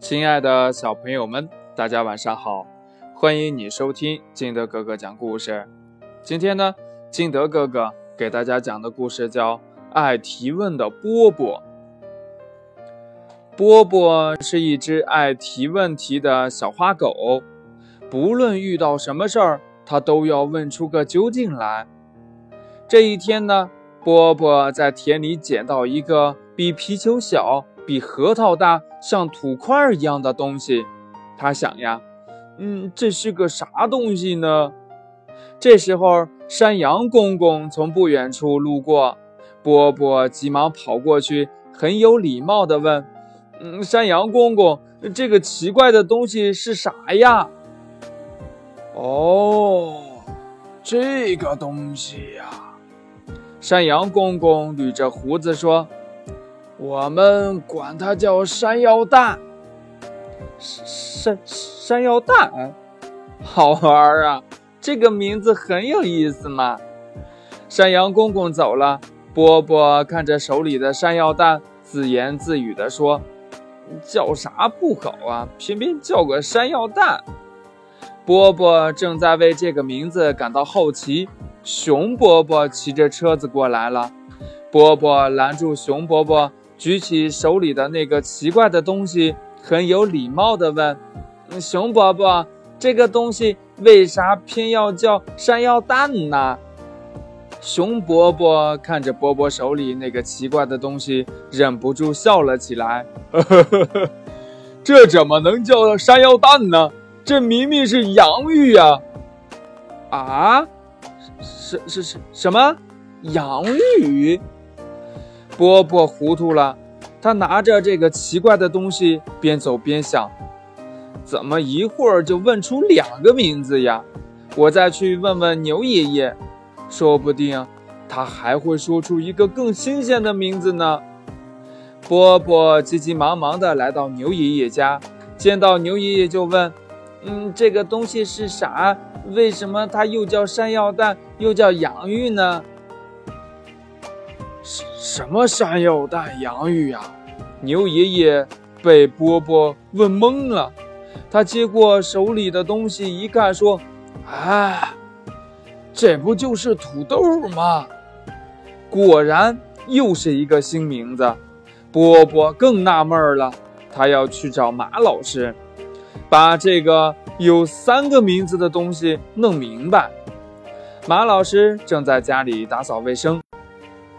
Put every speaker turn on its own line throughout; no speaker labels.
亲爱的小朋友们，大家晚上好！欢迎你收听金德哥哥讲故事。今天呢，金德哥哥给大家讲的故事叫《爱提问的波波》。波波是一只爱提问题的小花狗，不论遇到什么事儿，它都要问出个究竟来。这一天呢，波波在田里捡到一个比皮球小。比核桃大，像土块一样的东西，他想呀，嗯，这是个啥东西呢？这时候，山羊公公从不远处路过，波波急忙跑过去，很有礼貌地问：“嗯，山羊公公，这个奇怪的东西是啥呀？”
哦，这个东西呀，
山羊公公捋着胡子说。
我们管它叫山药蛋，
山山药蛋，好玩啊！这个名字很有意思嘛。山羊公公走了，波波看着手里的山药蛋，自言自语地说：“叫啥不好啊，偏偏叫个山药蛋。”波波正在为这个名字感到好奇，熊伯伯骑着车子过来了，波波拦住熊伯伯。举起手里的那个奇怪的东西，很有礼貌地问：“熊伯伯，这个东西为啥偏要叫山药蛋呢？”熊伯伯看着波波手里那个奇怪的东西，忍不住笑了起来：“呵呵呵，这怎么能叫山药蛋呢？这明明是洋芋呀！”啊？什什什什么？洋芋？波波糊涂了，他拿着这个奇怪的东西，边走边想：怎么一会儿就问出两个名字呀？我再去问问牛爷爷，说不定他还会说出一个更新鲜的名字呢。波波急急忙忙地来到牛爷爷家，见到牛爷爷就问：“嗯，这个东西是啥？为什么它又叫山药蛋，又叫洋芋呢？”
什么山药蛋洋芋呀？牛爷爷被波波问懵了。他接过手里的东西一看，说：“啊，这不就是土豆吗？”
果然又是一个新名字。波波更纳闷了，他要去找马老师，把这个有三个名字的东西弄明白。马老师正在家里打扫卫生。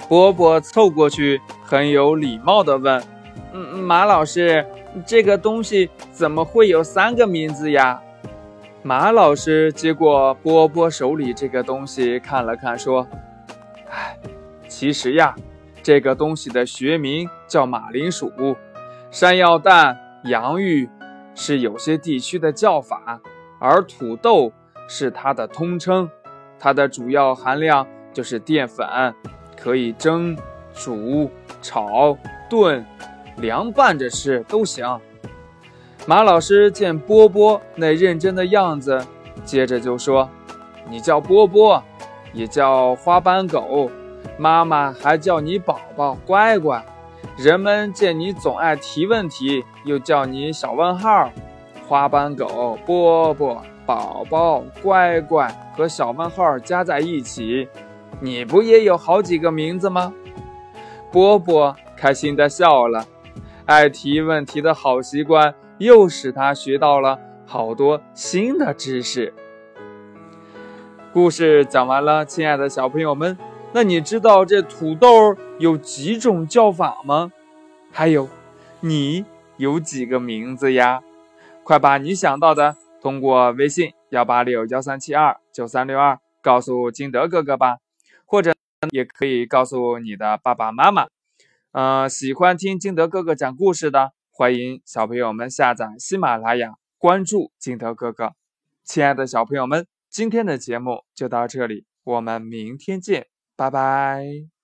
波波凑过去，很有礼貌地问：“嗯，马老师，这个东西怎么会有三个名字呀？”马老师接过波波手里这个东西，看了看，说：“哎，其实呀，这个东西的学名叫马铃薯，山药蛋、洋芋是有些地区的叫法，而土豆是它的通称。它的主要含量就是淀粉。”可以蒸、煮、炒、炖、凉拌着吃都行。马老师见波波那认真的样子，接着就说：“你叫波波，也叫花斑狗，妈妈还叫你宝宝、乖乖。人们见你总爱提问题，又叫你小问号。花斑狗、波波、宝宝、乖乖和小问号加在一起。”你不也有好几个名字吗？波波开心地笑了，爱提问题的好习惯又使他学到了好多新的知识。故事讲完了，亲爱的小朋友们，那你知道这土豆有几种叫法吗？还有，你有几个名字呀？快把你想到的通过微信幺八六幺三七二九三六二告诉金德哥哥吧。也可以告诉你的爸爸妈妈，嗯，喜欢听金德哥哥讲故事的，欢迎小朋友们下载喜马拉雅，关注金德哥哥。亲爱的小朋友们，今天的节目就到这里，我们明天见，拜拜。